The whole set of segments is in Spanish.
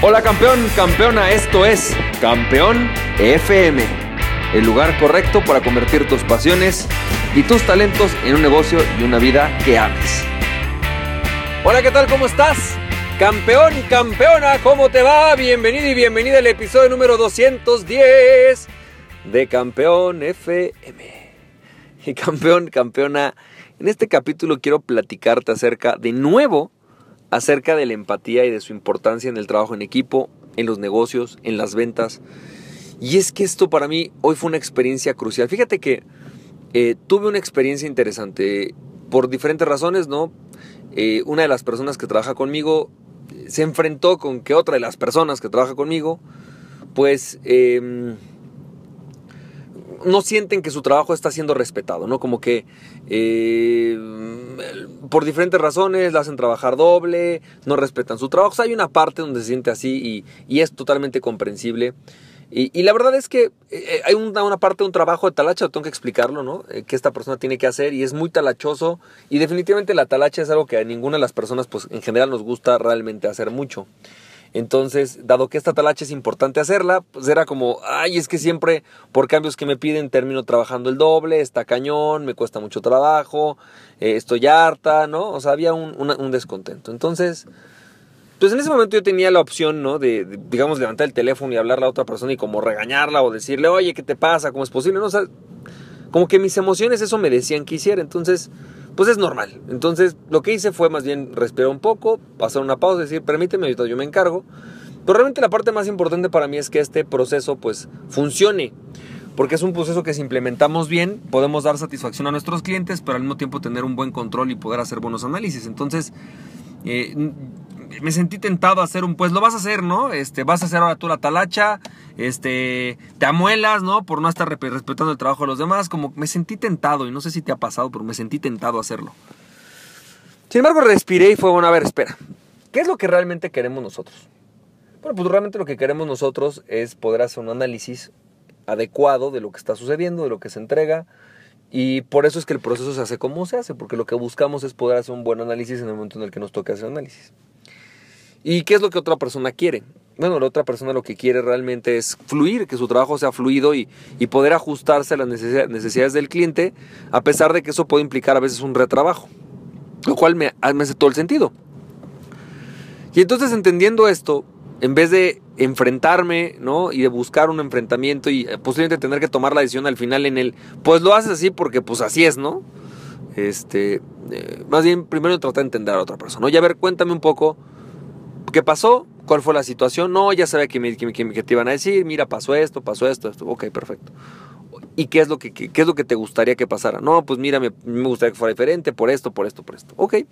Hola campeón, campeona, esto es Campeón FM, el lugar correcto para convertir tus pasiones y tus talentos en un negocio y una vida que ames. Hola, ¿qué tal? ¿Cómo estás? Campeón, campeona, ¿cómo te va? Bienvenido y bienvenida al episodio número 210 de Campeón FM. Y campeón, campeona, en este capítulo quiero platicarte acerca de nuevo acerca de la empatía y de su importancia en el trabajo en equipo, en los negocios, en las ventas. Y es que esto para mí hoy fue una experiencia crucial. Fíjate que eh, tuve una experiencia interesante por diferentes razones, ¿no? Eh, una de las personas que trabaja conmigo se enfrentó con que otra de las personas que trabaja conmigo, pues em, no sienten que su trabajo está siendo respetado, ¿no? Como que eh, por diferentes razones la hacen trabajar doble, no respetan su trabajo. hay una parte donde se siente así y, es totalmente comprensible. Y, la verdad es que eh, hay una, parte de un trabajo de talacha, tengo que explicarlo, ¿no? Eh, que esta persona tiene que hacer y es muy talachoso. Y definitivamente la talacha es algo que a ninguna de las personas, pues en general nos gusta realmente hacer mucho. Entonces, dado que esta talacha es importante hacerla, pues era como, ay, es que siempre por cambios que me piden termino trabajando el doble, está cañón, me cuesta mucho trabajo, eh, estoy harta, ¿no? O sea, había un, descontento. Entonces, pues en ese momento yo tenía la opción, ¿no? De, digamos, levantar el teléfono y hablarle a otra persona y como regañarla o decirle, oye, ¿qué te pasa? ¿Cómo es posible? No, o sea, como que mis emociones eso me decían que hiciera. Entonces, pues es normal. Entonces lo que hice fue más bien respirar un poco, pasar una pausa, decir, permíteme, ahorita yo me encargo. Pero realmente la parte más importante para mí es que este proceso pues funcione. Porque es un proceso que si implementamos bien, podemos dar satisfacción a nuestros clientes, pero al mismo tiempo tener un buen control y poder hacer buenos análisis. Entonces, eh, me sentí tentado a hacer un, pues lo vas a hacer, ¿no? Este, vas a hacer ahora tú la talacha, este, te amuelas, ¿no? Por no estar respetando el trabajo de los demás, como me sentí tentado, y no sé si te ha pasado, pero me sentí tentado a hacerlo. Sin embargo, respiré y fue, bueno, a ver, espera, ¿qué es lo que realmente queremos nosotros? Bueno, pues realmente lo que queremos nosotros es poder hacer un análisis adecuado de lo que está sucediendo, de lo que se entrega, y por eso es que el proceso se hace como se hace, porque lo que buscamos es poder hacer un buen análisis en el momento en el que nos toque hacer análisis. ¿Y qué es lo que otra persona quiere? Bueno, la otra persona lo que quiere realmente es fluir, que su trabajo sea fluido y, poder ajustarse a las necesidades del cliente, a pesar de que eso puede implicar a veces un retrabajo, lo cual me, me hace todo el sentido. Y entonces entendiendo esto, en vez de enfrentarme, ¿no? Y de buscar un enfrentamiento y eh, posiblemente tener que tomar la decisión al final en el, pues lo haces así porque pues así es, ¿no? Este, eh, más bien primero tratar de entender a otra persona. Y a ver, cuéntame un poco ¿Qué pasó? ¿Cuál fue la situación? No, ya sabía que, me, que, te iban a decir, mira, pasó esto, pasó esto, esto. Ok, perfecto. ¿Y qué es lo que, qué, es lo que te gustaría que pasara? No, pues mira, me, gustaría que fuera diferente por esto, por esto, por esto. Ok.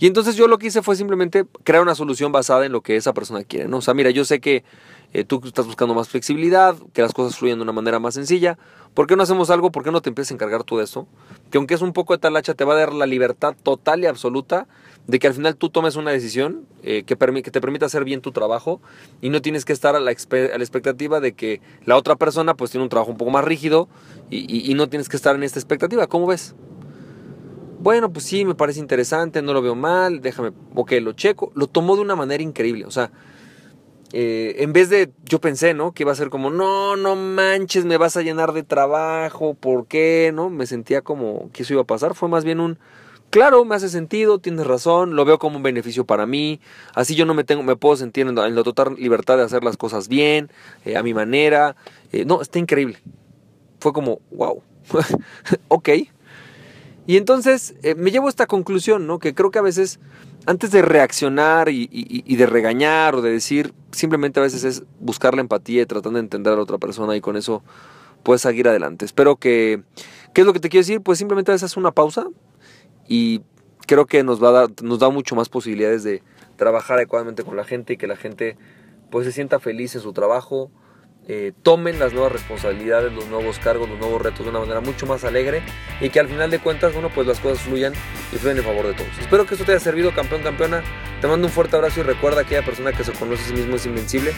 Y entonces yo lo que hice fue simplemente crear una solución basada en lo que esa persona quiere, ¿no? O sea, mira, yo sé que eh, tú estás buscando más flexibilidad, que las cosas fluyan de una manera más sencilla. ¿Por qué no hacemos algo? ¿Por qué no te empiezas a encargar tú de eso? Que aunque es un poco de talacha, te va a dar la libertad total y absoluta de que al final tú tomes una decisión eh, que, te permita hacer bien tu trabajo y no tienes que estar a la, expectativa de que la otra persona pues tiene un trabajo un poco más rígido y, no tienes que estar en esta expectativa. ¿Cómo ves? Bueno, pues sí, me parece interesante, no lo veo mal, déjame, ok, lo checo. Lo tomó de una manera increíble, o sea, eh, en vez de, yo pensé, ¿no? Que iba a ser como, no, no manches, me vas a llenar de trabajo, ¿por qué? ¿No? Me sentía como que eso iba a pasar. Fue más bien un, claro, me hace sentido, tienes razón, lo veo como un beneficio para mí, así yo no me tengo, me puedo sentir en, la total libertad de hacer las cosas bien, eh, a mi manera, eh, no, está increíble. Fue como, wow, ok. Y entonces eh, me llevo a esta conclusión, ¿no? Que creo que a veces, antes de reaccionar y, y, de regañar o de decir, simplemente a veces es buscar la empatía y tratar de entender a la otra persona y con eso puedes seguir adelante. Espero que, ¿qué es lo que te quiero decir? Pues simplemente a veces haz una pausa, y creo que nos, va a dar, nos da mucho más posibilidades de trabajar adecuadamente con la gente y que la gente pues se sienta feliz en su trabajo, eh, tomen las nuevas responsabilidades, los nuevos cargos, los nuevos retos de una manera mucho más alegre y que al final de cuentas, bueno, pues las cosas fluyan y fluyan en favor de todos. Espero que esto te haya servido, campeón, campeona. Te mando un fuerte abrazo y recuerda que aquella persona que se conoce a sí mismo es invencible.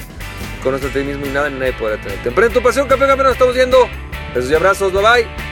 Conoce a ti mismo y nada nadie podrá tenerte. Emprende tu pasión, campeón, campeona. Nos estamos viendo. Besos y abrazos. Bye bye.